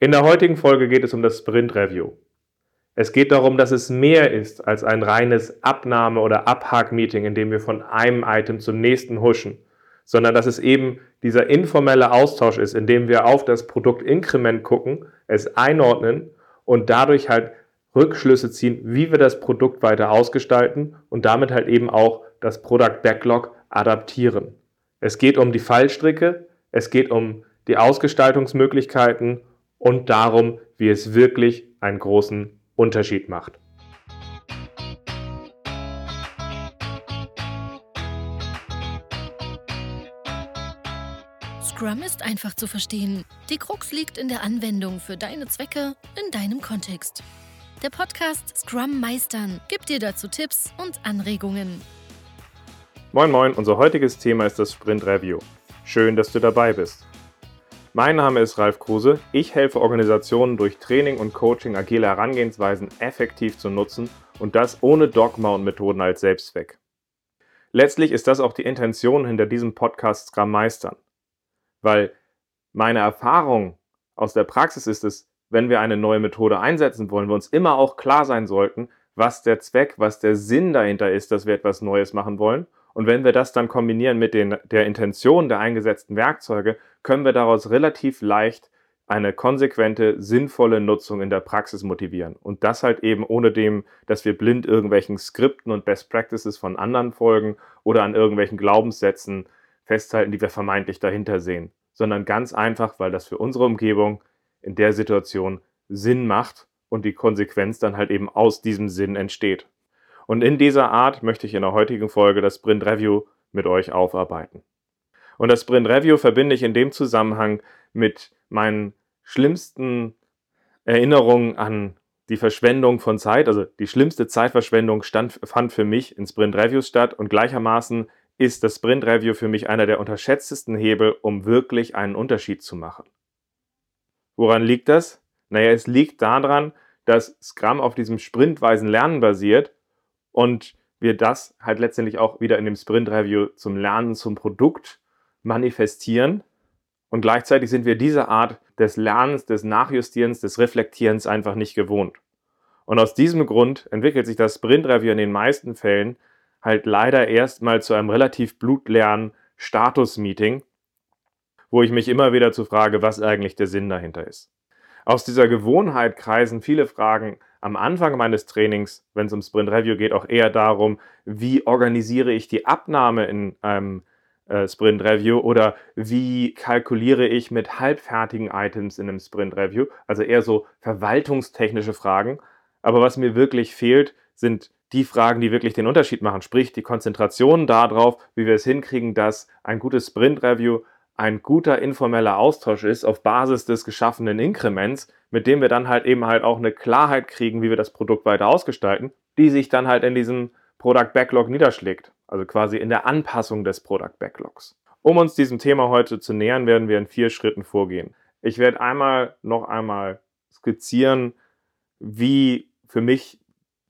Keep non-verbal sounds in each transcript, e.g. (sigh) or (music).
In der heutigen Folge geht es um das Sprint Review. Es geht darum, dass es mehr ist als ein reines Abnahme- oder Abhak-Meeting, in dem wir von einem Item zum nächsten huschen, sondern dass es eben dieser informelle Austausch ist, in dem wir auf das Produktinkrement gucken, es einordnen und dadurch halt Rückschlüsse ziehen, wie wir das Produkt weiter ausgestalten und damit halt eben auch das Product Backlog adaptieren. Es geht um die Fallstricke, es geht um die Ausgestaltungsmöglichkeiten und darum, wie es wirklich einen großen Unterschied macht. Scrum ist einfach zu verstehen. Die Krux liegt in der Anwendung für deine Zwecke in deinem Kontext. Der Podcast Scrum Meistern gibt dir dazu Tipps und Anregungen. Moin Moin, unser heutiges Thema ist das Sprint Review. Schön, dass du dabei bist. Mein Name ist Ralf Kruse. Ich helfe Organisationen durch Training und Coaching agile Herangehensweisen effektiv zu nutzen und das ohne Dogma und Methoden als Selbstzweck. Letztlich ist das auch die Intention hinter diesem Podcast Scrum Meistern. Weil meine Erfahrung aus der Praxis ist es, wenn wir eine neue Methode einsetzen wollen, wir uns immer auch klar sein sollten, was der Zweck, was der Sinn dahinter ist, dass wir etwas Neues machen wollen und wenn wir das dann kombinieren mit den, der Intention der eingesetzten Werkzeuge, können wir daraus relativ leicht eine konsequente, sinnvolle Nutzung in der Praxis motivieren. Und das halt eben ohne dem, dass wir blind irgendwelchen Skripten und Best Practices von anderen folgen oder an irgendwelchen Glaubenssätzen festhalten, die wir vermeintlich dahinter sehen, sondern ganz einfach, weil das für unsere Umgebung in der Situation Sinn macht und die Konsequenz dann halt eben aus diesem Sinn entsteht. Und in dieser Art möchte ich in der heutigen Folge das Sprint Review mit euch aufarbeiten. Und das Sprint Review verbinde ich in dem Zusammenhang mit meinen schlimmsten Erinnerungen an die Verschwendung von Zeit. Also die schlimmste Zeitverschwendung stand, fand für mich in Sprint Reviews statt und gleichermaßen ist das Sprint Review für mich einer der unterschätztesten Hebel, um wirklich einen Unterschied zu machen. Woran liegt das? Naja, es liegt daran, dass Scrum auf diesem sprintweisen Lernen basiert und wir das halt letztendlich auch wieder in dem Sprint Review zum Lernen zum Produkt manifestieren. Und gleichzeitig sind wir diese Art des Lernens, des Nachjustierens, des Reflektierens einfach nicht gewohnt. Und aus diesem Grund entwickelt sich das Sprint Review in den meisten Fällen halt leider erstmal zu einem relativ blutleeren Status-Meeting, wo ich mich immer wieder zu frage, was eigentlich der Sinn dahinter ist. Aus dieser Gewohnheit kreisen viele Fragen am Anfang meines Trainings, wenn es um Sprint Review geht, auch eher darum, wie organisiere ich die Abnahme in einem äh, Sprint Review oder wie kalkuliere ich mit halbfertigen Items in einem Sprint Review. Also eher so verwaltungstechnische Fragen. Aber was mir wirklich fehlt, sind die Fragen, die wirklich den Unterschied machen, sprich die Konzentration darauf, wie wir es hinkriegen, dass ein gutes Sprint Review ein guter informeller Austausch ist auf Basis des geschaffenen Inkrements, mit dem wir dann halt eben halt auch eine Klarheit kriegen, wie wir das Produkt weiter ausgestalten, die sich dann halt in diesem Product Backlog niederschlägt, also quasi in der Anpassung des Product Backlogs. Um uns diesem Thema heute zu nähern, werden wir in vier Schritten vorgehen. Ich werde einmal noch einmal skizzieren, wie für mich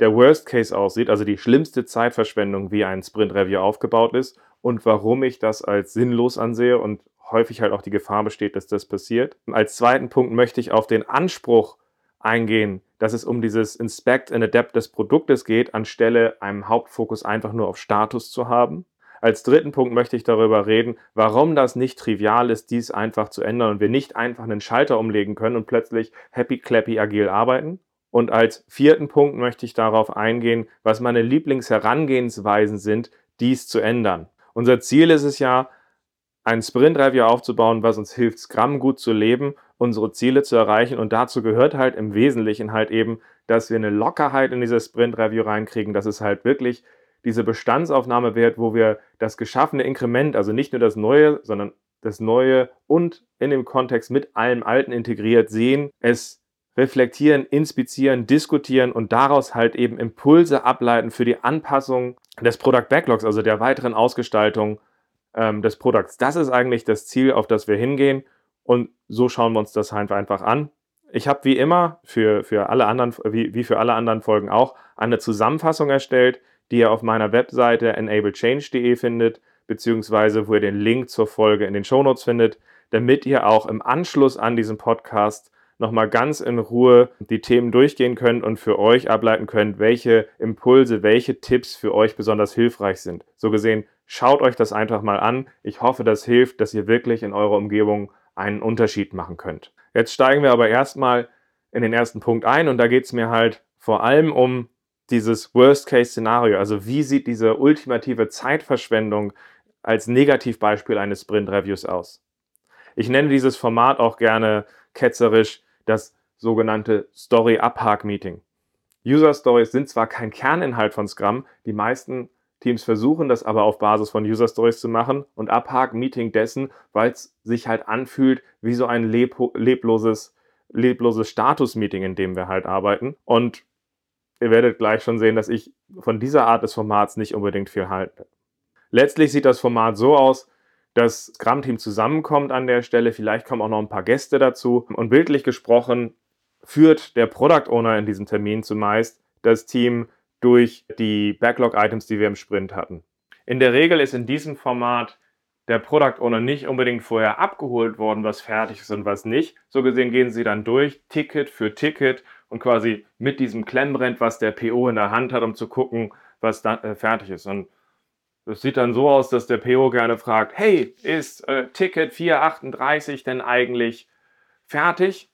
der Worst Case aussieht, also die schlimmste Zeitverschwendung, wie ein Sprint Review aufgebaut ist und warum ich das als sinnlos ansehe und häufig halt auch die Gefahr besteht, dass das passiert. Als zweiten Punkt möchte ich auf den Anspruch eingehen, dass es um dieses Inspect and Adapt des Produktes geht, anstelle einem Hauptfokus einfach nur auf Status zu haben. Als dritten Punkt möchte ich darüber reden, warum das nicht trivial ist, dies einfach zu ändern und wir nicht einfach einen Schalter umlegen können und plötzlich happy clappy agil arbeiten. Und als vierten Punkt möchte ich darauf eingehen, was meine Lieblingsherangehensweisen sind, dies zu ändern. Unser Ziel ist es ja, ein Sprint-Review aufzubauen, was uns hilft, Scrum gut zu leben, unsere Ziele zu erreichen. Und dazu gehört halt im Wesentlichen halt eben, dass wir eine Lockerheit in dieses Sprint-Review reinkriegen, dass es halt wirklich diese Bestandsaufnahme wird, wo wir das geschaffene Inkrement, also nicht nur das Neue, sondern das Neue und in dem Kontext mit allem Alten integriert sehen, es reflektieren, inspizieren, diskutieren und daraus halt eben Impulse ableiten für die Anpassung des Product Backlogs, also der weiteren Ausgestaltung ähm, des Produkts. Das ist eigentlich das Ziel, auf das wir hingehen. Und so schauen wir uns das halt einfach an. Ich habe wie immer für, für alle anderen, wie, wie für alle anderen Folgen auch, eine Zusammenfassung erstellt, die ihr auf meiner Webseite enablechange.de findet, beziehungsweise wo ihr den Link zur Folge in den Shownotes findet, damit ihr auch im Anschluss an diesen Podcast nochmal ganz in Ruhe die Themen durchgehen könnt und für euch ableiten könnt, welche Impulse, welche Tipps für euch besonders hilfreich sind. So gesehen, schaut euch das einfach mal an. Ich hoffe, das hilft, dass ihr wirklich in eurer Umgebung einen Unterschied machen könnt. Jetzt steigen wir aber erstmal in den ersten Punkt ein und da geht es mir halt vor allem um dieses Worst-Case-Szenario. Also wie sieht diese ultimative Zeitverschwendung als Negativbeispiel eines Sprint-Reviews aus? Ich nenne dieses Format auch gerne ketzerisch das sogenannte Story-Abhak-Meeting. User-Stories sind zwar kein Kerninhalt von Scrum, die meisten Teams versuchen das aber auf Basis von User Stories zu machen und Abhak-Meeting dessen, weil es sich halt anfühlt wie so ein leb lebloses, lebloses Status-Meeting, in dem wir halt arbeiten. Und ihr werdet gleich schon sehen, dass ich von dieser Art des Formats nicht unbedingt viel halte. Letztlich sieht das Format so aus, das Scrum-Team zusammenkommt an der Stelle, vielleicht kommen auch noch ein paar Gäste dazu und bildlich gesprochen führt der Product Owner in diesem Termin zumeist das Team durch die Backlog-Items, die wir im Sprint hatten. In der Regel ist in diesem Format der Product Owner nicht unbedingt vorher abgeholt worden, was fertig ist und was nicht. So gesehen gehen sie dann durch, Ticket für Ticket und quasi mit diesem Klemmbrett, was der PO in der Hand hat, um zu gucken, was da äh, fertig ist. Und das sieht dann so aus, dass der PO gerne fragt, hey, ist äh, Ticket 438 denn eigentlich fertig?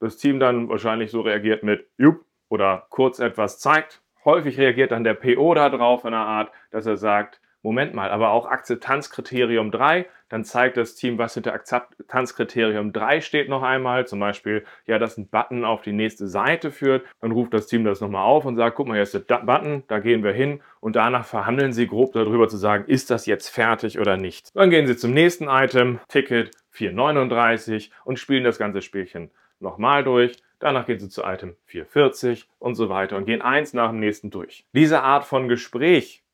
Das Team dann wahrscheinlich so reagiert mit Jupp oder kurz etwas zeigt, Häufig reagiert dann der PO darauf in einer Art, dass er sagt, Moment mal, aber auch Akzeptanzkriterium 3, dann zeigt das Team, was hinter Akzeptanzkriterium 3 steht noch einmal, zum Beispiel, ja, dass ein Button auf die nächste Seite führt, dann ruft das Team das nochmal auf und sagt, guck mal, hier ist der Button, da gehen wir hin. Und danach verhandeln sie grob darüber zu sagen, ist das jetzt fertig oder nicht. Dann gehen sie zum nächsten Item, Ticket 439 und spielen das ganze Spielchen nochmal durch Danach gehen Sie zu Item 440 und so weiter und gehen eins nach dem nächsten durch. Diese Art von Gespräch,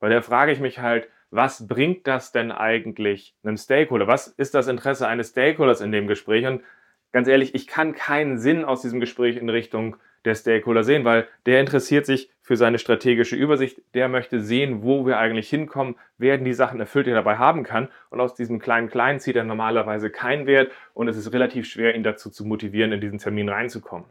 bei der frage ich mich halt, was bringt das denn eigentlich einem Stakeholder? Was ist das Interesse eines Stakeholders in dem Gespräch? Und ganz ehrlich, ich kann keinen Sinn aus diesem Gespräch in Richtung der Stakeholder sehen, weil der interessiert sich für seine strategische Übersicht, der möchte sehen, wo wir eigentlich hinkommen, werden die Sachen erfüllt, die er dabei haben kann. Und aus diesem kleinen Kleinen zieht er normalerweise keinen Wert und es ist relativ schwer, ihn dazu zu motivieren, in diesen Termin reinzukommen.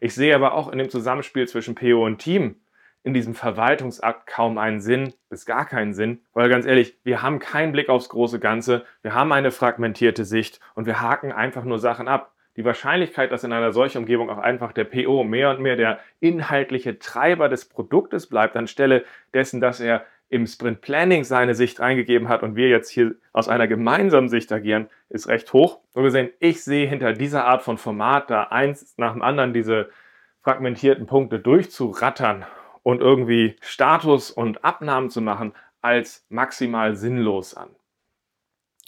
Ich sehe aber auch in dem Zusammenspiel zwischen PO und Team in diesem Verwaltungsakt kaum einen Sinn, bis gar keinen Sinn, weil ganz ehrlich, wir haben keinen Blick aufs große Ganze, wir haben eine fragmentierte Sicht und wir haken einfach nur Sachen ab die Wahrscheinlichkeit, dass in einer solchen Umgebung auch einfach der PO mehr und mehr der inhaltliche Treiber des Produktes bleibt, anstelle dessen, dass er im Sprint Planning seine Sicht eingegeben hat und wir jetzt hier aus einer gemeinsamen Sicht agieren, ist recht hoch. So gesehen, ich sehe hinter dieser Art von Format da eins nach dem anderen diese fragmentierten Punkte durchzurattern und irgendwie Status und Abnahmen zu machen, als maximal sinnlos an.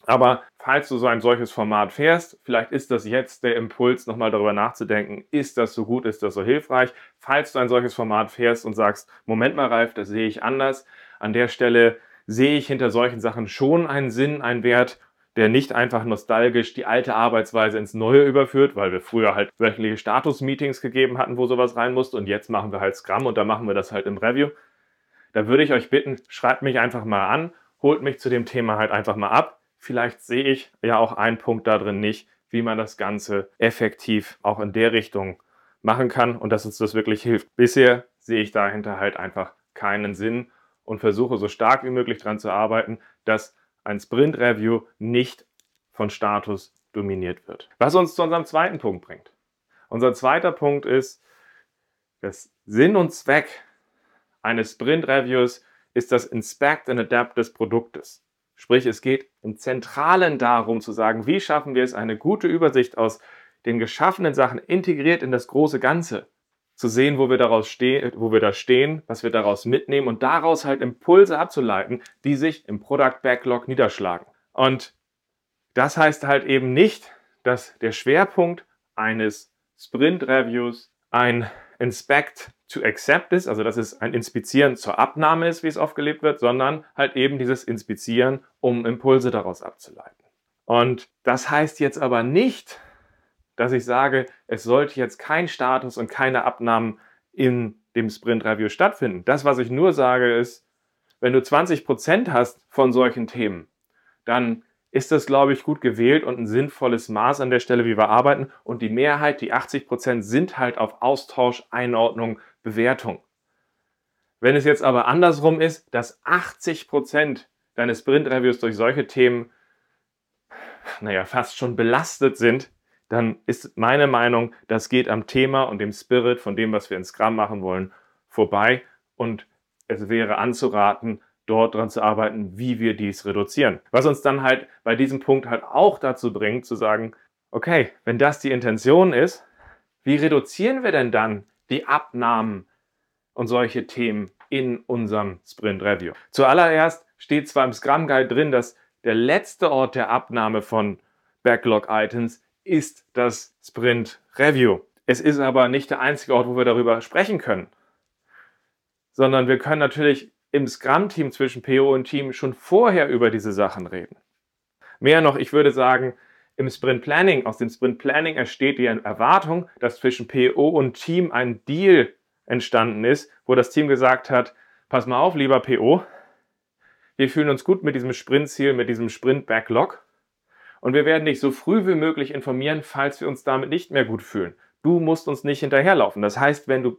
Aber falls du so ein solches Format fährst, vielleicht ist das jetzt der Impuls, nochmal darüber nachzudenken, ist das so gut, ist das so hilfreich? Falls du ein solches Format fährst und sagst, Moment mal, Ralf, das sehe ich anders, an der Stelle sehe ich hinter solchen Sachen schon einen Sinn, einen Wert, der nicht einfach nostalgisch die alte Arbeitsweise ins Neue überführt, weil wir früher halt wöchentliche Status-Meetings gegeben hatten, wo sowas rein musste und jetzt machen wir halt Scrum und da machen wir das halt im Review. Da würde ich euch bitten, schreibt mich einfach mal an, holt mich zu dem Thema halt einfach mal ab Vielleicht sehe ich ja auch einen Punkt da drin nicht, wie man das Ganze effektiv auch in der Richtung machen kann und dass uns das wirklich hilft. Bisher sehe ich dahinter halt einfach keinen Sinn und versuche so stark wie möglich daran zu arbeiten, dass ein Sprint-Review nicht von Status dominiert wird. Was uns zu unserem zweiten Punkt bringt. Unser zweiter Punkt ist, dass Sinn und Zweck eines Sprint-Reviews ist das Inspect and Adapt des Produktes. Sprich, es geht im Zentralen darum zu sagen, wie schaffen wir es, eine gute Übersicht aus den geschaffenen Sachen integriert in das große Ganze zu sehen, wo wir daraus stehen, wo wir da stehen, was wir daraus mitnehmen und daraus halt Impulse abzuleiten, die sich im Product Backlog niederschlagen. Und das heißt halt eben nicht, dass der Schwerpunkt eines Sprint Reviews ein Inspect to accept ist, also dass es ein Inspizieren zur Abnahme ist, wie es oft gelebt wird, sondern halt eben dieses Inspizieren, um Impulse daraus abzuleiten. Und das heißt jetzt aber nicht, dass ich sage, es sollte jetzt kein Status und keine Abnahmen in dem Sprint Review stattfinden. Das, was ich nur sage, ist, wenn du 20% hast von solchen Themen, dann ist das, glaube ich, gut gewählt und ein sinnvolles Maß an der Stelle, wie wir arbeiten. Und die Mehrheit, die 80 Prozent, sind halt auf Austausch, Einordnung, Bewertung. Wenn es jetzt aber andersrum ist, dass 80 Prozent deines Sprint-Reviews durch solche Themen, naja, fast schon belastet sind, dann ist meine Meinung, das geht am Thema und dem Spirit von dem, was wir in Scrum machen wollen, vorbei. Und es wäre anzuraten, dort dran zu arbeiten, wie wir dies reduzieren. Was uns dann halt bei diesem Punkt halt auch dazu bringt, zu sagen, okay, wenn das die Intention ist, wie reduzieren wir denn dann die Abnahmen und solche Themen in unserem Sprint Review? Zuallererst steht zwar im Scrum Guide drin, dass der letzte Ort der Abnahme von Backlog Items ist das Sprint Review. Es ist aber nicht der einzige Ort, wo wir darüber sprechen können, sondern wir können natürlich im Scrum-Team zwischen PO und Team schon vorher über diese Sachen reden. Mehr noch, ich würde sagen, im Sprint Planning, aus dem Sprint Planning entsteht die Erwartung, dass zwischen PO und Team ein Deal entstanden ist, wo das Team gesagt hat, pass mal auf, lieber PO, wir fühlen uns gut mit diesem Sprintziel, mit diesem Sprint-Backlog und wir werden dich so früh wie möglich informieren, falls wir uns damit nicht mehr gut fühlen. Du musst uns nicht hinterherlaufen. Das heißt, wenn du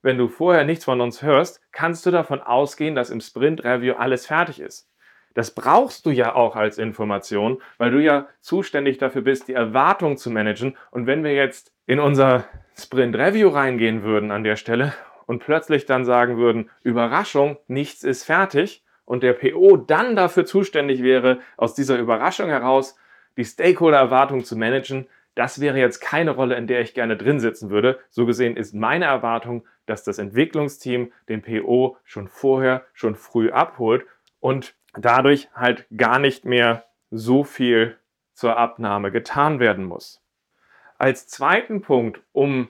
wenn du vorher nichts von uns hörst, kannst du davon ausgehen, dass im Sprint-Review alles fertig ist. Das brauchst du ja auch als Information, weil du ja zuständig dafür bist, die Erwartung zu managen. Und wenn wir jetzt in unser Sprint-Review reingehen würden an der Stelle und plötzlich dann sagen würden, Überraschung, nichts ist fertig und der PO dann dafür zuständig wäre, aus dieser Überraschung heraus die Stakeholder-Erwartung zu managen, das wäre jetzt keine Rolle, in der ich gerne drin sitzen würde. So gesehen ist meine Erwartung, dass das Entwicklungsteam den PO schon vorher, schon früh abholt und dadurch halt gar nicht mehr so viel zur Abnahme getan werden muss. Als zweiten Punkt, um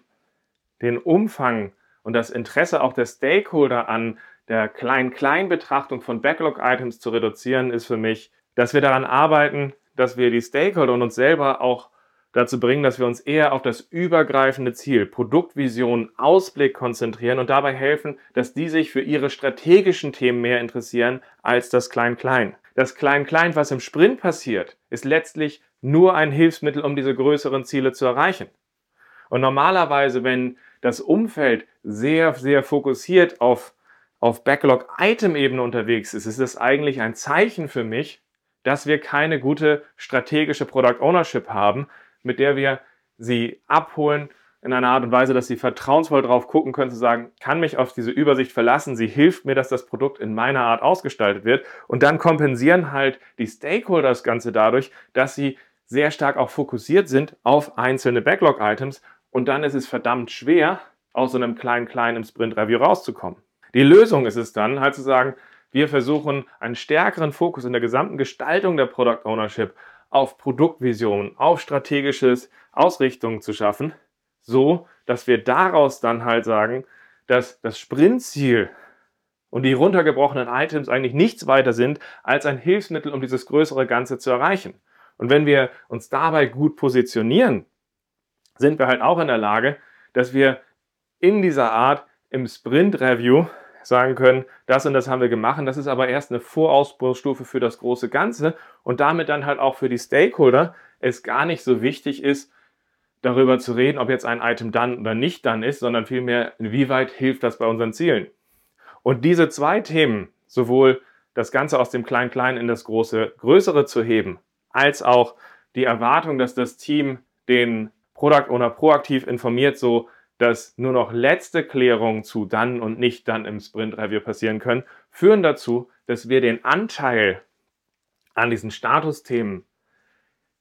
den Umfang und das Interesse auch der Stakeholder an der Klein-Klein-Betrachtung von Backlog-Items zu reduzieren, ist für mich, dass wir daran arbeiten, dass wir die Stakeholder und uns selber auch dazu bringen, dass wir uns eher auf das übergreifende Ziel, Produktvision, Ausblick konzentrieren und dabei helfen, dass die sich für ihre strategischen Themen mehr interessieren als das Klein-Klein. Das Klein-Klein, was im Sprint passiert, ist letztlich nur ein Hilfsmittel, um diese größeren Ziele zu erreichen. Und normalerweise, wenn das Umfeld sehr, sehr fokussiert auf, auf Backlog-Item-Ebene unterwegs ist, ist es eigentlich ein Zeichen für mich, dass wir keine gute strategische Product Ownership haben, mit der wir sie abholen in einer Art und Weise, dass sie vertrauensvoll drauf gucken können, zu sagen, kann mich auf diese Übersicht verlassen, sie hilft mir, dass das Produkt in meiner Art ausgestaltet wird. Und dann kompensieren halt die Stakeholder das Ganze dadurch, dass sie sehr stark auch fokussiert sind auf einzelne Backlog-Items. Und dann ist es verdammt schwer, aus so einem kleinen, kleinen Sprint-Review rauszukommen. Die Lösung ist es dann, halt zu sagen, wir versuchen einen stärkeren Fokus in der gesamten Gestaltung der Product Ownership auf Produktvision, auf strategisches Ausrichtung zu schaffen, so dass wir daraus dann halt sagen, dass das Sprintziel und die runtergebrochenen Items eigentlich nichts weiter sind als ein Hilfsmittel, um dieses größere Ganze zu erreichen. Und wenn wir uns dabei gut positionieren, sind wir halt auch in der Lage, dass wir in dieser Art im Sprint Review sagen können, das und das haben wir gemacht. Das ist aber erst eine Vorausbaustufe für das große Ganze und damit dann halt auch für die Stakeholder es gar nicht so wichtig ist, darüber zu reden, ob jetzt ein Item dann oder nicht dann ist, sondern vielmehr, inwieweit hilft das bei unseren Zielen. Und diese zwei Themen, sowohl das Ganze aus dem Klein-Klein in das große, größere zu heben, als auch die Erwartung, dass das Team den Product Owner proaktiv informiert, so dass nur noch letzte Klärungen zu dann und nicht dann im Sprint Review passieren können, führen dazu, dass wir den Anteil an diesen Statusthemen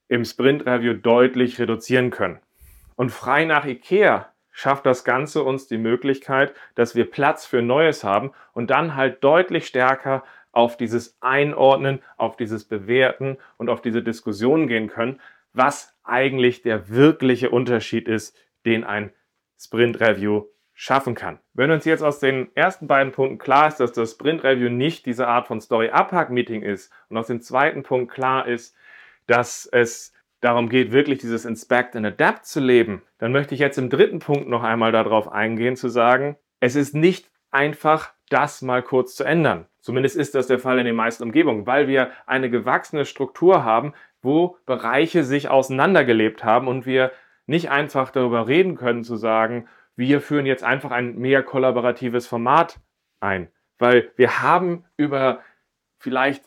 im Sprint Review deutlich reduzieren können. Und frei nach IKEA schafft das Ganze uns die Möglichkeit, dass wir Platz für Neues haben und dann halt deutlich stärker auf dieses Einordnen, auf dieses Bewerten und auf diese Diskussion gehen können, was eigentlich der wirkliche Unterschied ist, den ein Sprint Review schaffen kann. Wenn uns jetzt aus den ersten beiden Punkten klar ist, dass das Sprint Review nicht diese Art von Story Abhack Meeting ist und aus dem zweiten Punkt klar ist, dass es darum geht, wirklich dieses Inspect and Adapt zu leben, dann möchte ich jetzt im dritten Punkt noch einmal darauf eingehen, zu sagen, es ist nicht einfach das mal kurz zu ändern. Zumindest ist das der Fall in den meisten Umgebungen, weil wir eine gewachsene Struktur haben, wo Bereiche sich auseinandergelebt haben und wir nicht einfach darüber reden können zu sagen, wir führen jetzt einfach ein mehr kollaboratives Format ein, weil wir haben über vielleicht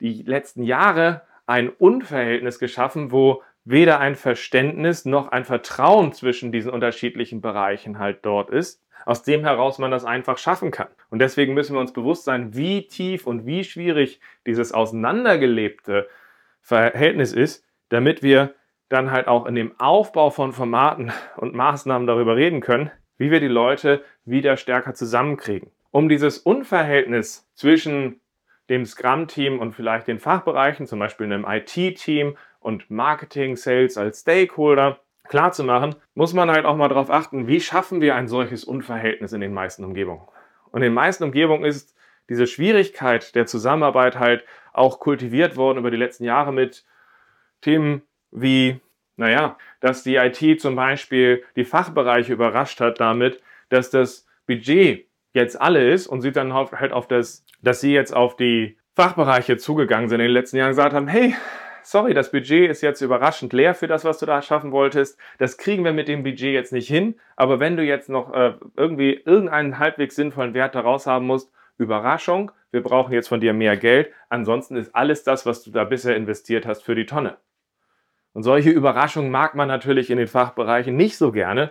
die letzten Jahre ein Unverhältnis geschaffen, wo weder ein Verständnis noch ein Vertrauen zwischen diesen unterschiedlichen Bereichen halt dort ist, aus dem heraus man das einfach schaffen kann. Und deswegen müssen wir uns bewusst sein, wie tief und wie schwierig dieses auseinandergelebte Verhältnis ist, damit wir dann halt auch in dem Aufbau von Formaten und Maßnahmen darüber reden können, wie wir die Leute wieder stärker zusammenkriegen. Um dieses Unverhältnis zwischen dem Scrum-Team und vielleicht den Fachbereichen, zum Beispiel einem IT-Team und Marketing, Sales als Stakeholder klar zu machen, muss man halt auch mal darauf achten, wie schaffen wir ein solches Unverhältnis in den meisten Umgebungen. Und in den meisten Umgebungen ist diese Schwierigkeit der Zusammenarbeit halt auch kultiviert worden über die letzten Jahre mit Themen wie, naja, dass die IT zum Beispiel die Fachbereiche überrascht hat damit, dass das Budget jetzt alle ist und sie dann halt auf das, dass sie jetzt auf die Fachbereiche zugegangen sind in den letzten Jahren gesagt haben, hey, sorry, das Budget ist jetzt überraschend leer für das, was du da schaffen wolltest. Das kriegen wir mit dem Budget jetzt nicht hin. Aber wenn du jetzt noch äh, irgendwie irgendeinen halbwegs sinnvollen Wert daraus haben musst, Überraschung, wir brauchen jetzt von dir mehr Geld. Ansonsten ist alles das, was du da bisher investiert hast, für die Tonne. Und solche Überraschungen mag man natürlich in den Fachbereichen nicht so gerne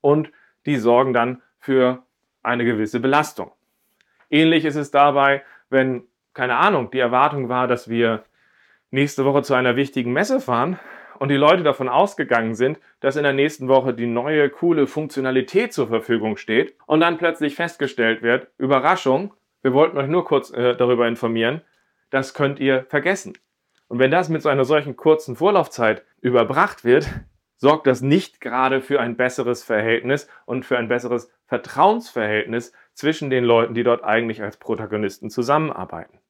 und die sorgen dann für eine gewisse Belastung. Ähnlich ist es dabei, wenn, keine Ahnung, die Erwartung war, dass wir nächste Woche zu einer wichtigen Messe fahren und die Leute davon ausgegangen sind, dass in der nächsten Woche die neue coole Funktionalität zur Verfügung steht und dann plötzlich festgestellt wird, Überraschung, wir wollten euch nur kurz äh, darüber informieren, das könnt ihr vergessen. Und wenn das mit so einer solchen kurzen Vorlaufzeit überbracht wird, sorgt das nicht gerade für ein besseres Verhältnis und für ein besseres Vertrauensverhältnis zwischen den Leuten, die dort eigentlich als Protagonisten zusammenarbeiten.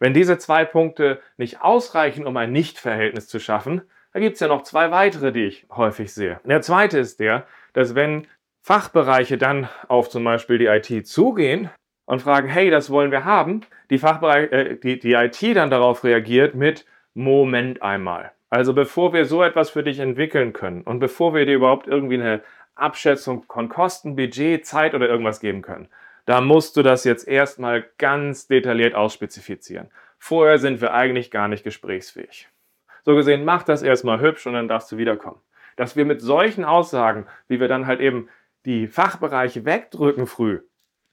Wenn diese zwei Punkte nicht ausreichen, um ein Nichtverhältnis zu schaffen, da gibt es ja noch zwei weitere, die ich häufig sehe. Der zweite ist der, dass wenn Fachbereiche dann auf zum Beispiel die IT zugehen und fragen, hey, das wollen wir haben, die, Fachbereich, äh, die, die IT dann darauf reagiert mit Moment einmal. Also bevor wir so etwas für dich entwickeln können und bevor wir dir überhaupt irgendwie eine Abschätzung von Kosten, Budget, Zeit oder irgendwas geben können, da musst du das jetzt erstmal ganz detailliert ausspezifizieren. Vorher sind wir eigentlich gar nicht gesprächsfähig. So gesehen, mach das erstmal hübsch und dann darfst du wiederkommen. Dass wir mit solchen Aussagen, wie wir dann halt eben die Fachbereiche wegdrücken früh,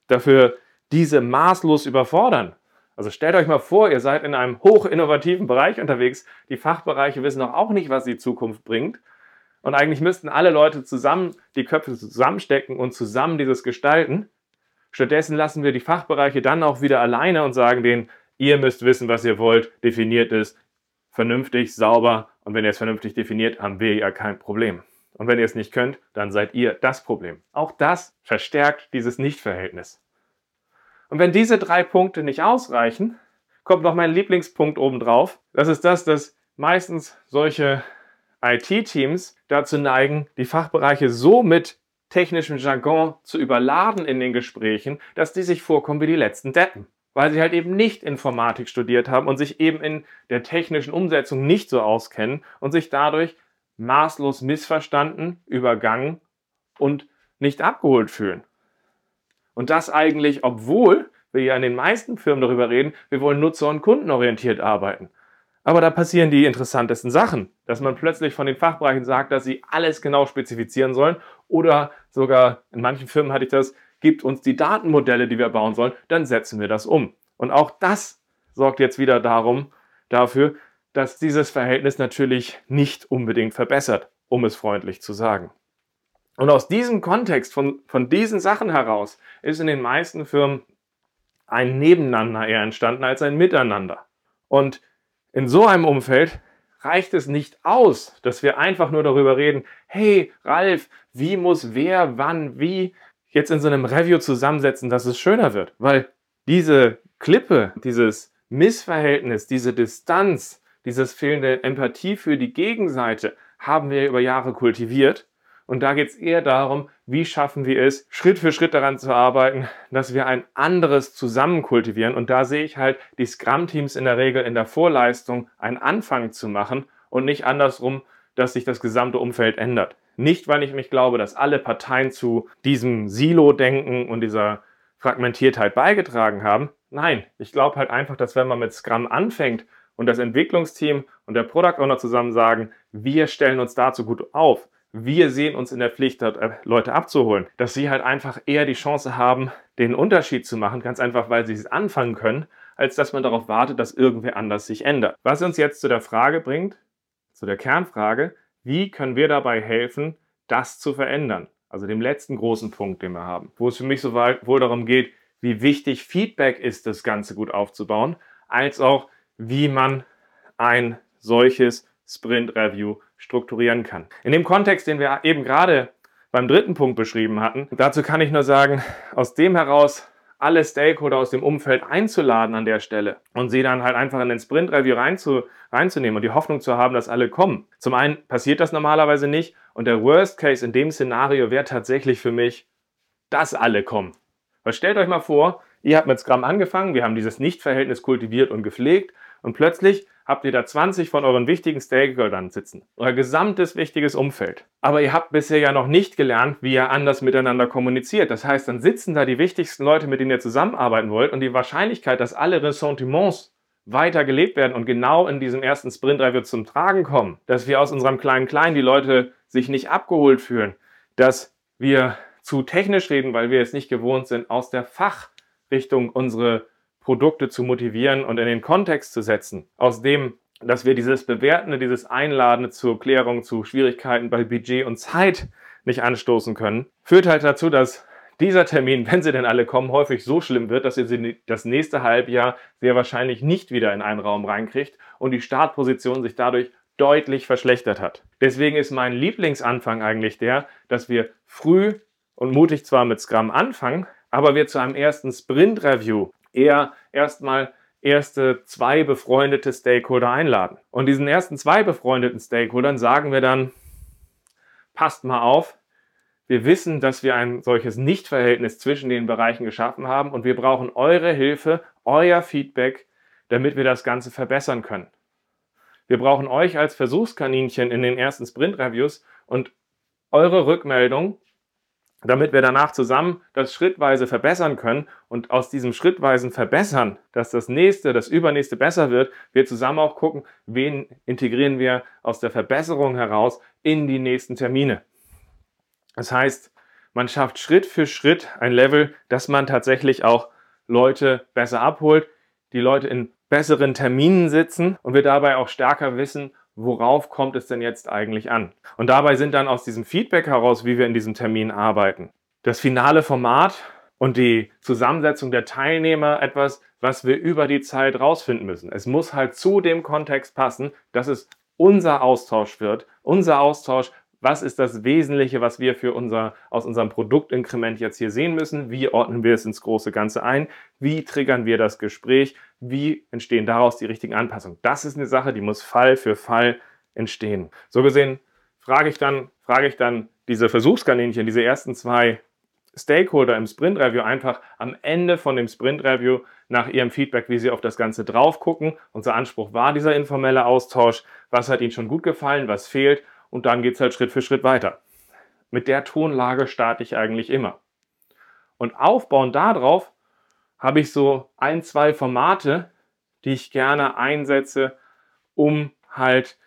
dafür diese maßlos überfordern. Also stellt euch mal vor, ihr seid in einem hochinnovativen Bereich unterwegs. Die Fachbereiche wissen noch auch nicht, was die Zukunft bringt. Und eigentlich müssten alle Leute zusammen die Köpfe zusammenstecken und zusammen dieses gestalten. Stattdessen lassen wir die Fachbereiche dann auch wieder alleine und sagen denen, ihr müsst wissen, was ihr wollt, definiert es vernünftig, sauber und wenn ihr es vernünftig definiert, haben wir ja kein Problem. Und wenn ihr es nicht könnt, dann seid ihr das Problem. Auch das verstärkt dieses Nichtverhältnis. Und wenn diese drei Punkte nicht ausreichen, kommt noch mein Lieblingspunkt obendrauf. Das ist das, dass meistens solche IT-Teams dazu neigen, die Fachbereiche so mit technischen Jargon zu überladen in den Gesprächen, dass die sich vorkommen wie die letzten Deppen. Weil sie halt eben nicht Informatik studiert haben und sich eben in der technischen Umsetzung nicht so auskennen und sich dadurch maßlos missverstanden, übergangen und nicht abgeholt fühlen. Und das eigentlich, obwohl wir ja in den meisten Firmen darüber reden, wir wollen nutzer- und kundenorientiert arbeiten. Aber da passieren die interessantesten Sachen, dass man plötzlich von den Fachbereichen sagt, dass sie alles genau spezifizieren sollen oder sogar in manchen Firmen hatte ich das, gibt uns die Datenmodelle, die wir bauen sollen, dann setzen wir das um. Und auch das sorgt jetzt wieder darum, dafür, dass dieses Verhältnis natürlich nicht unbedingt verbessert, um es freundlich zu sagen. Und aus diesem Kontext, von, von diesen Sachen heraus, ist in den meisten Firmen ein Nebeneinander eher entstanden als ein Miteinander. Und in so einem Umfeld reicht es nicht aus, dass wir einfach nur darüber reden, hey Ralf, wie muss wer, wann, wie jetzt in so einem Review zusammensetzen, dass es schöner wird. Weil diese Klippe, dieses Missverhältnis, diese Distanz, dieses fehlende Empathie für die Gegenseite haben wir über Jahre kultiviert. Und da geht es eher darum, wie schaffen wir es, Schritt für Schritt daran zu arbeiten, dass wir ein anderes zusammen kultivieren. Und da sehe ich halt die Scrum-Teams in der Regel in der Vorleistung einen Anfang zu machen und nicht andersrum, dass sich das gesamte Umfeld ändert. Nicht, weil ich mich glaube, dass alle Parteien zu diesem Silo-Denken und dieser Fragmentiertheit beigetragen haben. Nein, ich glaube halt einfach, dass wenn man mit Scrum anfängt und das Entwicklungsteam und der Product Owner zusammen sagen, wir stellen uns dazu gut auf, wir sehen uns in der Pflicht, äh, Leute abzuholen, dass sie halt einfach eher die Chance haben, den Unterschied zu machen, ganz einfach, weil sie es anfangen können, als dass man darauf wartet, dass irgendwer anders sich ändert. Was uns jetzt zu der Frage bringt, zu der Kernfrage, wie können wir dabei helfen, das zu verändern? Also dem letzten großen Punkt, den wir haben, wo es für mich so wohl darum geht, wie wichtig Feedback ist, das Ganze gut aufzubauen, als auch, wie man ein solches Sprint Review strukturieren kann. In dem Kontext, den wir eben gerade beim dritten Punkt beschrieben hatten, dazu kann ich nur sagen, aus dem heraus alle Stakeholder aus dem Umfeld einzuladen an der Stelle und sie dann halt einfach in den Sprint Review reinzu, reinzunehmen und die Hoffnung zu haben, dass alle kommen. Zum einen passiert das normalerweise nicht und der Worst Case in dem Szenario wäre tatsächlich für mich, dass alle kommen. Weil stellt euch mal vor, ihr habt mit Scrum angefangen, wir haben dieses Nichtverhältnis kultiviert und gepflegt und plötzlich habt ihr da 20 von euren wichtigen Stakeholdern sitzen. Euer gesamtes wichtiges Umfeld. Aber ihr habt bisher ja noch nicht gelernt, wie ihr anders miteinander kommuniziert. Das heißt, dann sitzen da die wichtigsten Leute, mit denen ihr zusammenarbeiten wollt und die Wahrscheinlichkeit, dass alle Ressentiments weiter gelebt werden und genau in diesem ersten Sprint Review zum Tragen kommen, dass wir aus unserem kleinen Klein die Leute sich nicht abgeholt fühlen, dass wir zu technisch reden, weil wir es nicht gewohnt sind, aus der Fachrichtung unsere Produkte zu motivieren und in den Kontext zu setzen, aus dem, dass wir dieses Bewertende, dieses Einladende zur Klärung zu Schwierigkeiten bei Budget und Zeit nicht anstoßen können, führt halt dazu, dass dieser Termin, (laughs) wenn sie denn alle kommen, häufig so schlimm wird, dass ihr sie das nächste Halbjahr sehr wahrscheinlich nicht wieder in einen Raum reinkriegt und die Startposition sich dadurch deutlich verschlechtert hat. Deswegen ist mein Lieblingsanfang eigentlich der, dass wir früh und mutig zwar mit Scrum anfangen, aber wir zu einem ersten Sprint-Review eher erstmal erste zwei befreundete Stakeholder einladen. Und diesen ersten zwei befreundeten Stakeholdern sagen wir dann, passt mal auf, wir wissen, dass wir ein solches Nichtverhältnis zwischen den Bereichen geschaffen haben und wir brauchen eure Hilfe, euer Feedback, damit wir das Ganze verbessern können. Wir brauchen euch als Versuchskaninchen in den ersten Sprint-Reviews und eure Rückmeldung, damit wir danach zusammen das schrittweise verbessern können und aus diesem schrittweisen Verbessern, dass das nächste, das übernächste besser wird, wir zusammen auch gucken, wen integrieren wir aus der Verbesserung heraus in die nächsten Termine. Das heißt, man schafft Schritt für Schritt ein Level, dass man tatsächlich auch Leute besser abholt, die Leute in besseren Terminen sitzen und wir dabei auch stärker wissen, worauf kommt es denn jetzt eigentlich an? Und dabei sind dann aus diesem Feedback heraus, wie wir in diesem Termin arbeiten, das finale Format und die Zusammensetzung der Teilnehmer etwas, was wir über die Zeit rausfinden müssen. Es muss halt zu dem Kontext passen, dass es unser Austausch wird, unser Austausch, was ist das Wesentliche, was wir für unser, aus unserem Produktinkrement jetzt hier sehen müssen? Wie ordnen wir es ins große Ganze ein? Wie triggern wir das Gespräch? Wie entstehen daraus die richtigen Anpassungen? Das ist eine Sache, die muss Fall für Fall entstehen. So gesehen frage ich dann, frage ich dann diese Versuchskaninchen, diese ersten zwei Stakeholder im Sprint Review einfach am Ende von dem Sprint Review nach ihrem Feedback, wie sie auf das Ganze drauf gucken. Unser Anspruch war dieser informelle Austausch. Was hat ihnen schon gut gefallen? Was fehlt? Und dann geht es halt Schritt für Schritt weiter. Mit der Tonlage starte ich eigentlich immer. Und aufbauend darauf habe ich so ein, zwei Formate, die ich gerne einsetze, um halt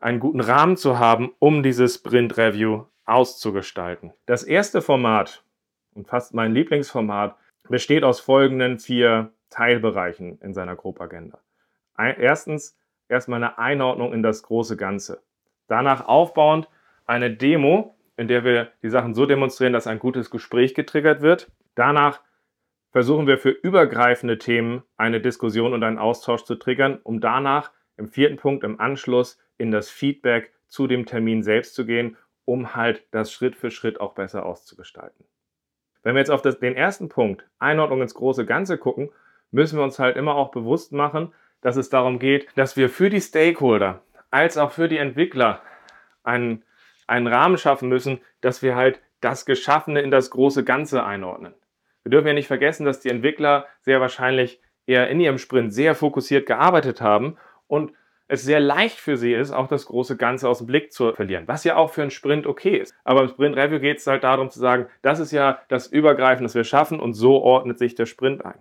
einen guten Rahmen zu haben, um dieses Sprint Review auszugestalten. Das erste Format und fast mein Lieblingsformat besteht aus folgenden vier Teilbereichen in seiner Grobagenda. Erstens erstmal eine Einordnung in das große Ganze. Danach aufbauend eine Demo, in der wir die Sachen so demonstrieren, dass ein gutes Gespräch getriggert wird. Danach versuchen wir für übergreifende Themen eine Diskussion und einen Austausch zu triggern, um danach im vierten Punkt im Anschluss in das Feedback zu dem Termin selbst zu gehen, um halt das Schritt für Schritt auch besser auszugestalten. Wenn wir jetzt auf das, den ersten Punkt, Einordnung ins große Ganze gucken, müssen wir uns halt immer auch bewusst machen, dass es darum geht, dass wir für die Stakeholder als auch für die Entwickler einen einen Rahmen schaffen müssen, dass wir halt das Geschaffene in das große Ganze einordnen. Wir dürfen ja nicht vergessen, dass die Entwickler sehr wahrscheinlich eher in ihrem Sprint sehr fokussiert gearbeitet haben und es sehr leicht für sie ist, auch das große Ganze aus dem Blick zu verlieren, was ja auch für einen Sprint okay ist. Aber im Sprint Review geht es halt darum zu sagen, das ist ja das Übergreifende, das wir schaffen und so ordnet sich der Sprint ein.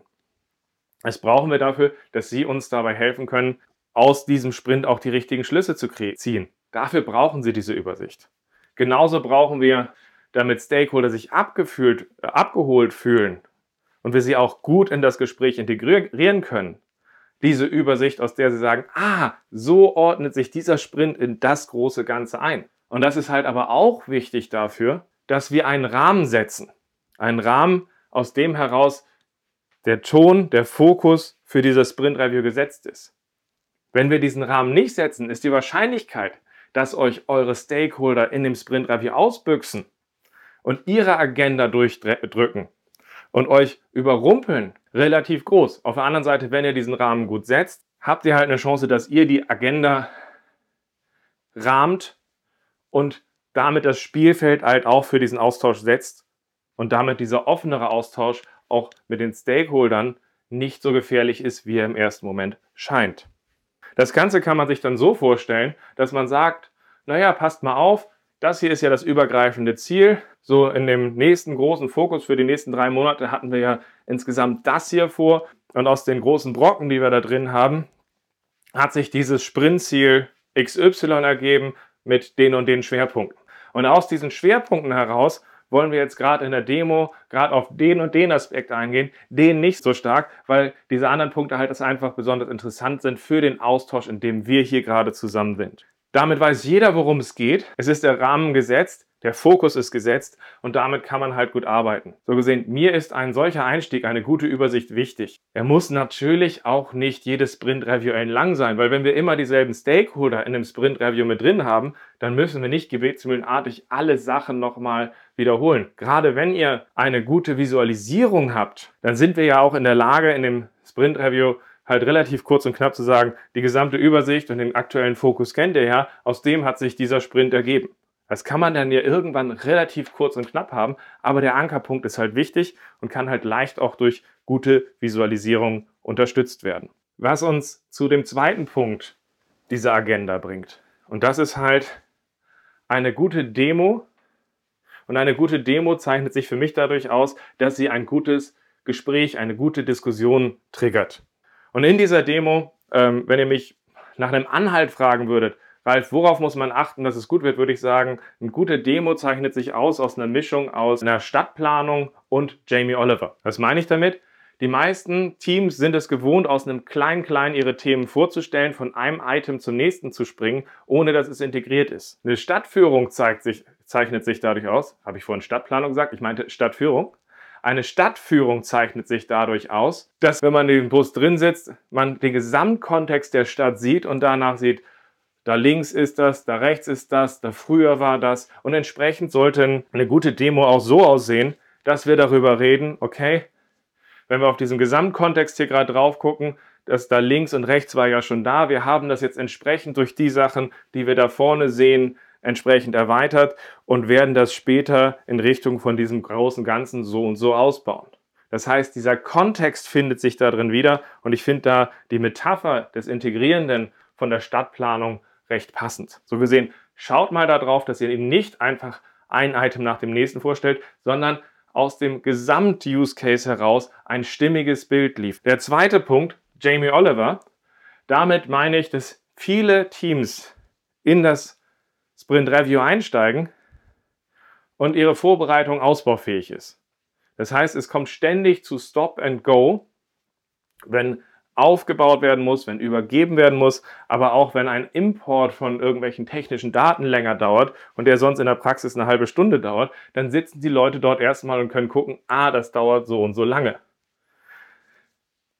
Das brauchen wir dafür, dass Sie uns dabei helfen können, aus diesem Sprint auch die richtigen Schlüsse zu ziehen. Dafür brauchen Sie diese Übersicht. Genauso brauchen wir, damit Stakeholder sich abgefühlt, äh, abgeholt fühlen und wir sie auch gut in das Gespräch integrieren können, diese Übersicht, aus der sie sagen, ah, so ordnet sich dieser Sprint in das große Ganze ein. Und das ist halt aber auch wichtig dafür, dass wir einen Rahmen setzen. Einen Rahmen, aus dem heraus der Ton, der Fokus für dieses Sprint Review gesetzt ist. Wenn wir diesen Rahmen nicht setzen, ist die Wahrscheinlichkeit, dass euch eure Stakeholder in dem Sprint Review ausbüchsen und ihre Agenda durchdrücken und euch überrumpeln, relativ groß. Auf der anderen Seite, wenn ihr diesen Rahmen gut setzt, habt ihr halt eine Chance, dass ihr die Agenda rahmt und damit das Spielfeld halt auch für diesen Austausch setzt und damit dieser offenere Austausch auch mit den Stakeholdern nicht so gefährlich ist, wie er im ersten Moment scheint. Das Ganze kann man sich dann so vorstellen, dass man sagt, naja, passt mal auf, das hier ist ja das übergreifende Ziel. So in dem nächsten großen Fokus für die nächsten drei Monate hatten wir ja insgesamt das hier vor. Und aus den großen Brocken, die wir da drin haben, hat sich dieses Sprintziel XY ergeben mit den und den Schwerpunkten. Und aus diesen Schwerpunkten heraus wollen wir jetzt gerade in der Demo gerade auf den und den Aspekt eingehen, den nicht so stark, weil diese anderen Punkte halt einfach besonders interessant sind für den Austausch, in dem wir hier gerade zusammen sind. Damit weiß jeder, worum es geht. Es ist der Rahmen gesetzt. Der Fokus ist gesetzt und damit kann man halt gut arbeiten. So gesehen, mir ist ein solcher Einstieg, eine gute Übersicht wichtig. Er muss natürlich auch nicht jedes Sprint-Review lang sein, weil wenn wir immer dieselben Stakeholder in einem Sprint-Review mit drin haben, dann müssen wir nicht gebetsmühlenartig alle Sachen nochmal wiederholen. Gerade wenn ihr eine gute Visualisierung habt, dann sind wir ja auch in der Lage, in dem Sprint-Review halt relativ kurz und knapp zu sagen, die gesamte Übersicht und den aktuellen Fokus kennt ihr ja, aus dem hat sich dieser Sprint ergeben. Das kann man dann ja irgendwann relativ kurz und knapp haben, aber der Ankerpunkt ist halt wichtig und kann halt leicht auch durch gute Visualisierung unterstützt werden. Was uns zu dem zweiten Punkt dieser Agenda bringt. Und das ist halt eine gute Demo. Und eine gute Demo zeichnet sich für mich dadurch aus, dass sie ein gutes Gespräch, eine gute Diskussion triggert. Und in dieser Demo, ähm, wenn ihr mich nach einem Anhalt fragen würdet, Ralf, worauf muss man achten, dass es gut wird, würde ich sagen, eine gute Demo zeichnet sich aus aus einer Mischung aus einer Stadtplanung und Jamie Oliver. Was meine ich damit? Die meisten Teams sind es gewohnt, aus einem Klein-Klein ihre Themen vorzustellen, von einem Item zum nächsten zu springen, ohne dass es integriert ist. Eine Stadtführung zeigt sich, zeichnet sich dadurch aus, habe ich vorhin Stadtplanung gesagt, ich meinte Stadtführung. Eine Stadtführung zeichnet sich dadurch aus, dass wenn man in den Bus drin sitzt, man den Gesamtkontext der Stadt sieht und danach sieht, da links ist das, da rechts ist das, da früher war das. Und entsprechend sollte eine gute Demo auch so aussehen, dass wir darüber reden, okay, wenn wir auf diesen Gesamtkontext hier gerade drauf gucken, dass da links und rechts war ja schon da. Wir haben das jetzt entsprechend durch die Sachen, die wir da vorne sehen, entsprechend erweitert und werden das später in Richtung von diesem großen Ganzen so und so ausbauen. Das heißt, dieser Kontext findet sich da drin wieder und ich finde da die Metapher des Integrierenden von der Stadtplanung recht passend. So gesehen, schaut mal darauf, dass ihr eben nicht einfach ein Item nach dem nächsten vorstellt, sondern aus dem Gesamt-Use-Case heraus ein stimmiges Bild lief. Der zweite Punkt, Jamie Oliver, damit meine ich, dass viele Teams in das Sprint Review einsteigen und ihre Vorbereitung ausbaufähig ist. Das heißt, es kommt ständig zu Stop and Go, wenn aufgebaut werden muss, wenn übergeben werden muss, aber auch wenn ein Import von irgendwelchen technischen Daten länger dauert und der sonst in der Praxis eine halbe Stunde dauert, dann sitzen die Leute dort erstmal und können gucken, ah, das dauert so und so lange.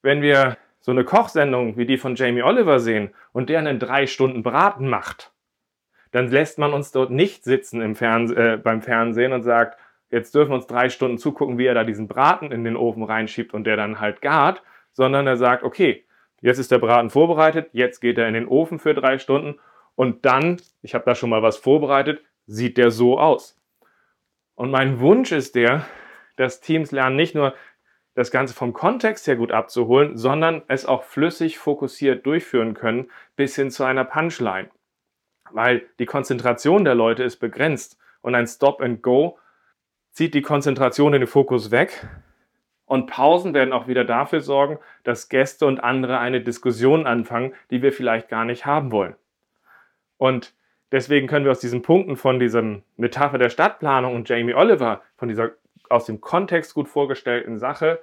Wenn wir so eine Kochsendung wie die von Jamie Oliver sehen und der einen drei Stunden Braten macht, dann lässt man uns dort nicht sitzen im Fernseh, äh, beim Fernsehen und sagt, jetzt dürfen wir uns drei Stunden zugucken, wie er da diesen Braten in den Ofen reinschiebt und der dann halt gart, sondern er sagt, okay, jetzt ist der Braten vorbereitet, jetzt geht er in den Ofen für drei Stunden und dann, ich habe da schon mal was vorbereitet, sieht der so aus. Und mein Wunsch ist der, dass Teams lernen, nicht nur das Ganze vom Kontext her gut abzuholen, sondern es auch flüssig fokussiert durchführen können, bis hin zu einer Punchline. Weil die Konzentration der Leute ist begrenzt und ein Stop and Go zieht die Konzentration in den Fokus weg. Und Pausen werden auch wieder dafür sorgen, dass Gäste und andere eine Diskussion anfangen, die wir vielleicht gar nicht haben wollen. Und deswegen können wir aus diesen Punkten von diesem Metapher der Stadtplanung und Jamie Oliver, von dieser aus dem Kontext gut vorgestellten Sache,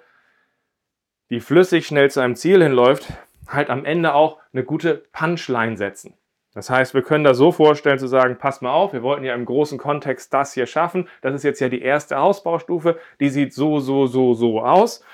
die flüssig schnell zu einem Ziel hinläuft, halt am Ende auch eine gute Punchline setzen. Das heißt, wir können da so vorstellen zu sagen, pass mal auf, wir wollten ja im großen Kontext das hier schaffen. Das ist jetzt ja die erste Ausbaustufe, die sieht so, so, so, so aus,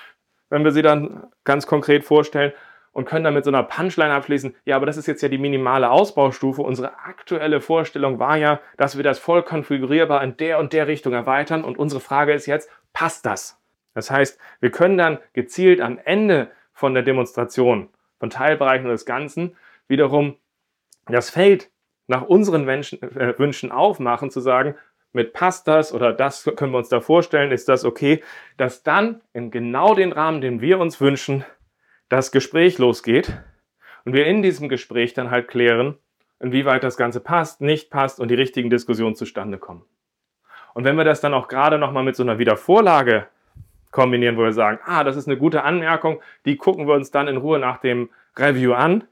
wenn wir sie dann ganz konkret vorstellen und können dann mit so einer Punchline abschließen, ja, aber das ist jetzt ja die minimale Ausbaustufe. Unsere aktuelle Vorstellung war ja, dass wir das voll konfigurierbar in der und der Richtung erweitern und unsere Frage ist jetzt, passt das? Das heißt, wir können dann gezielt am Ende von der Demonstration von Teilbereichen des Ganzen wiederum das Feld nach unseren Menschen, äh, Wünschen aufmachen, zu sagen, mit passt das oder das können wir uns da vorstellen, ist das okay, dass dann in genau den Rahmen, den wir uns wünschen, das Gespräch losgeht und wir in diesem Gespräch dann halt klären, inwieweit das Ganze passt, nicht passt und die richtigen Diskussionen zustande kommen. Und wenn wir das dann auch gerade nochmal mit so einer Wiedervorlage kombinieren, wo wir sagen, ah, das ist eine gute Anmerkung, die gucken wir uns dann in Ruhe nach dem Review an,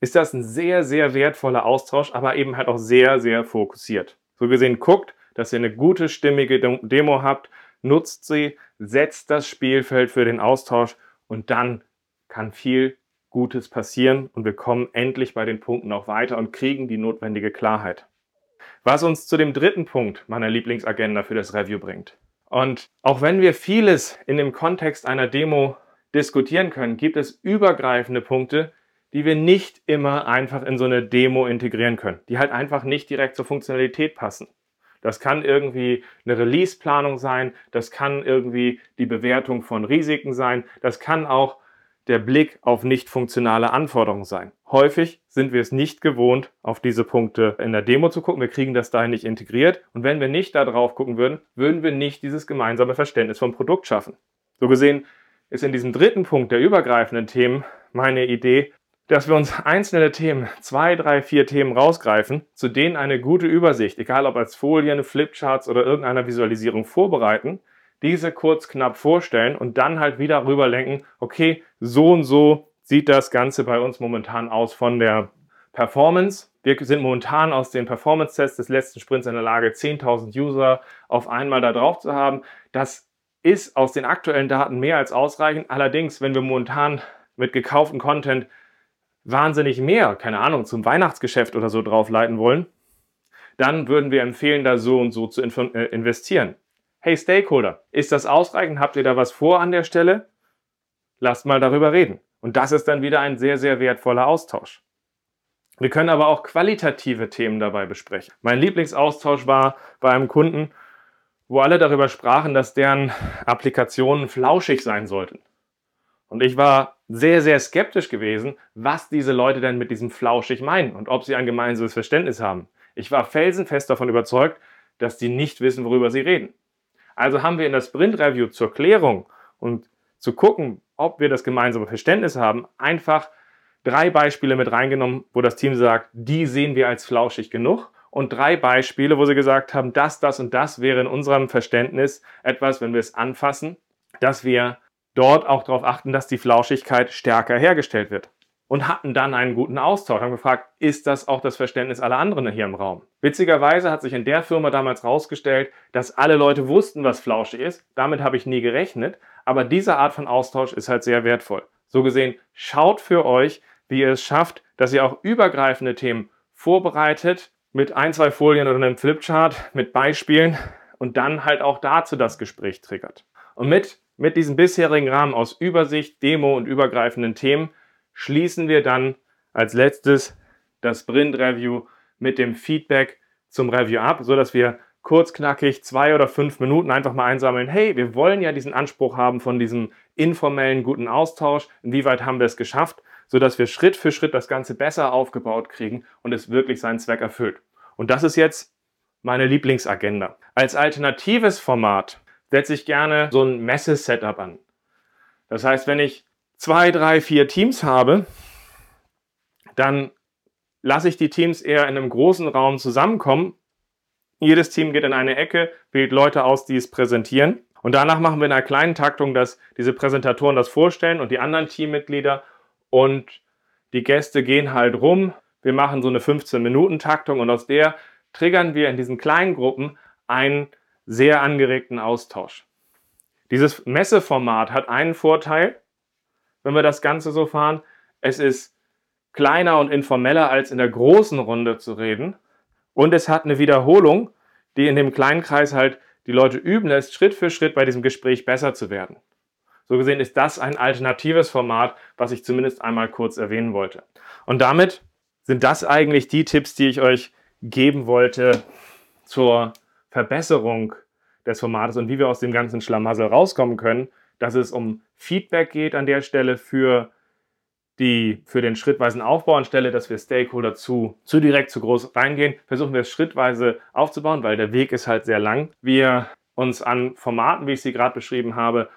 ist das ein sehr, sehr wertvoller Austausch, aber eben halt auch sehr, sehr fokussiert. So gesehen, guckt, dass ihr eine gute, stimmige Demo habt, nutzt sie, setzt das Spielfeld für den Austausch und dann kann viel Gutes passieren und wir kommen endlich bei den Punkten auch weiter und kriegen die notwendige Klarheit. Was uns zu dem dritten Punkt meiner Lieblingsagenda für das Review bringt. Und auch wenn wir vieles in dem Kontext einer Demo diskutieren können, gibt es übergreifende Punkte, die wir nicht immer einfach in so eine Demo integrieren können, die halt einfach nicht direkt zur Funktionalität passen. Das kann irgendwie eine Release-Planung sein, das kann irgendwie die Bewertung von Risiken sein, das kann auch der Blick auf nicht funktionale Anforderungen sein. Häufig sind wir es nicht gewohnt, auf diese Punkte in der Demo zu gucken. Wir kriegen das dahin nicht integriert. Und wenn wir nicht da drauf gucken würden, würden wir nicht dieses gemeinsame Verständnis vom Produkt schaffen. So gesehen ist in diesem dritten Punkt der übergreifenden Themen meine Idee, dass wir uns einzelne Themen, zwei, drei, vier Themen rausgreifen, zu denen eine gute Übersicht, egal ob als Folien, Flipcharts oder irgendeiner Visualisierung vorbereiten, diese kurz knapp vorstellen und dann halt wieder rüberlenken, okay, so und so sieht das Ganze bei uns momentan aus von der Performance. Wir sind momentan aus den Performance-Tests des letzten Sprints in der Lage, 10.000 User auf einmal da drauf zu haben. Das ist aus den aktuellen Daten mehr als ausreichend. Allerdings, wenn wir momentan mit gekauftem Content wahnsinnig mehr, keine Ahnung, zum Weihnachtsgeschäft oder so draufleiten wollen, dann würden wir empfehlen, da so und so zu äh, investieren. Hey Stakeholder, ist das ausreichend? Habt ihr da was vor an der Stelle? Lasst mal darüber reden. Und das ist dann wieder ein sehr, sehr wertvoller Austausch. Wir können aber auch qualitative Themen dabei besprechen. Mein Lieblingsaustausch war bei einem Kunden, wo alle darüber sprachen, dass deren Applikationen flauschig sein sollten. Und ich war sehr, sehr skeptisch gewesen, was diese Leute denn mit diesem flauschig meinen und ob sie ein gemeinsames Verständnis haben. Ich war felsenfest davon überzeugt, dass die nicht wissen, worüber sie reden. Also haben wir in der Sprint Review zur Klärung und zu gucken, ob wir das gemeinsame Verständnis haben, einfach drei Beispiele mit reingenommen, wo das Team sagt, die sehen wir als flauschig genug. Und drei Beispiele, wo sie gesagt haben, das, das und das wäre in unserem Verständnis etwas, wenn wir es anfassen, dass wir dort auch darauf achten, dass die Flauschigkeit stärker hergestellt wird und hatten dann einen guten Austausch, haben gefragt, ist das auch das Verständnis aller anderen hier im Raum? Witzigerweise hat sich in der Firma damals herausgestellt, dass alle Leute wussten, was flauschig ist. Damit habe ich nie gerechnet, aber diese Art von Austausch ist halt sehr wertvoll. So gesehen, schaut für euch, wie ihr es schafft, dass ihr auch übergreifende Themen vorbereitet mit ein, zwei Folien oder einem Flipchart, mit Beispielen und dann halt auch dazu das Gespräch triggert. Und mit, mit diesem bisherigen Rahmen aus Übersicht, Demo und übergreifenden Themen schließen wir dann als letztes das Sprint Review mit dem Feedback zum Review ab, so dass wir kurz knackig zwei oder fünf Minuten einfach mal einsammeln. Hey, wir wollen ja diesen Anspruch haben von diesem informellen guten Austausch. Inwieweit haben wir es geschafft, so dass wir Schritt für Schritt das Ganze besser aufgebaut kriegen und es wirklich seinen Zweck erfüllt. Und das ist jetzt meine Lieblingsagenda. Als alternatives Format setze ich gerne so ein Messe-Setup an. Das heißt, wenn ich zwei, drei, vier Teams habe, dann lasse ich die Teams eher in einem großen Raum zusammenkommen. Jedes Team geht in eine Ecke, wählt Leute aus, die es präsentieren. Und danach machen wir in einer kleinen Taktung, dass diese Präsentatoren das vorstellen und die anderen Teammitglieder und die Gäste gehen halt rum. Wir machen so eine 15-Minuten-Taktung und aus der triggern wir in diesen kleinen Gruppen einen sehr angeregten Austausch. Dieses Messeformat hat einen Vorteil, wenn wir das Ganze so fahren. Es ist kleiner und informeller als in der großen Runde zu reden. Und es hat eine Wiederholung, die in dem kleinen Kreis halt die Leute üben lässt, Schritt für Schritt bei diesem Gespräch besser zu werden. So gesehen ist das ein alternatives Format, was ich zumindest einmal kurz erwähnen wollte. Und damit sind das eigentlich die Tipps, die ich euch geben wollte zur Verbesserung des Formates und wie wir aus dem ganzen Schlamassel rauskommen können, dass es um Feedback geht an der Stelle für die für den schrittweisen Aufbau anstelle, dass wir Stakeholder zu, zu direkt, zu groß reingehen, versuchen wir es schrittweise aufzubauen, weil der Weg ist halt sehr lang. Wir uns an Formaten, wie ich sie gerade beschrieben habe,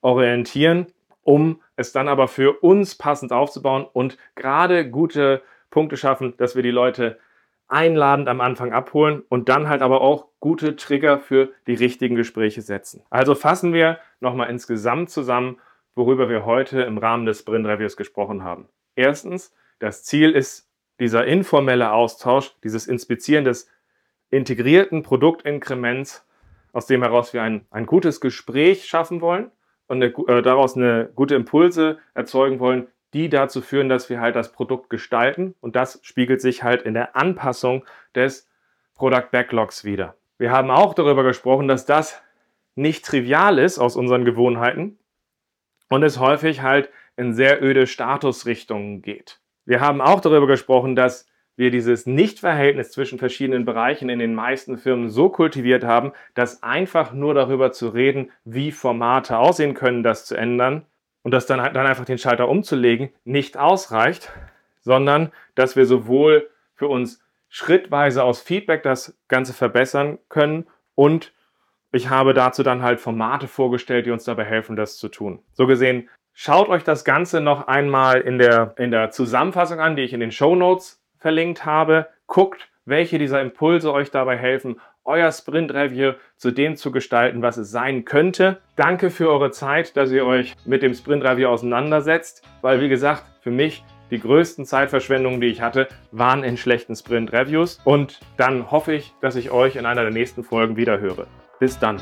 orientieren, um es dann aber für uns passend aufzubauen und gerade gute Punkte schaffen, dass wir die Leute einladend am Anfang abholen und dann halt aber auch gute Trigger für die richtigen Gespräche setzen. Also fassen wir nochmal insgesamt zusammen, worüber wir heute im Rahmen des Sprint Reviews gesprochen haben. Erstens, das Ziel ist dieser informelle Austausch, dieses Inspizieren des integrierten Produktinkrements, aus dem heraus wir ein, ein gutes Gespräch schaffen wollen und eine, äh, daraus eine gute Impulse erzeugen wollen, die dazu führen, dass wir halt das Produkt gestalten und das spiegelt sich halt in der Anpassung des Product Backlogs wieder. Wir haben auch darüber gesprochen, dass das nicht trivial ist aus unseren Gewohnheiten und es häufig halt in sehr öde Statusrichtungen geht. Wir haben auch darüber gesprochen, dass wir dieses Nichtverhältnis zwischen verschiedenen Bereichen in den meisten Firmen so kultiviert haben, dass einfach nur darüber zu reden, wie Formate aussehen können, das zu ändern, und das dann, dann einfach den Schalter umzulegen nicht ausreicht, sondern dass wir sowohl für uns schrittweise aus Feedback das Ganze verbessern können und ich habe dazu dann halt Formate vorgestellt, die uns dabei helfen, das zu tun. So gesehen, schaut euch das Ganze noch einmal in der, in der Zusammenfassung an, die ich in den Show Notes verlinkt habe. Guckt, welche dieser Impulse euch dabei helfen, euer Sprint-Review zu dem zu gestalten, was es sein könnte. Danke für eure Zeit, dass ihr euch mit dem Sprint-Review auseinandersetzt, weil wie gesagt, für mich die größten Zeitverschwendungen, die ich hatte, waren in schlechten Sprint-Reviews. Und dann hoffe ich, dass ich euch in einer der nächsten Folgen wieder höre. Bis dann.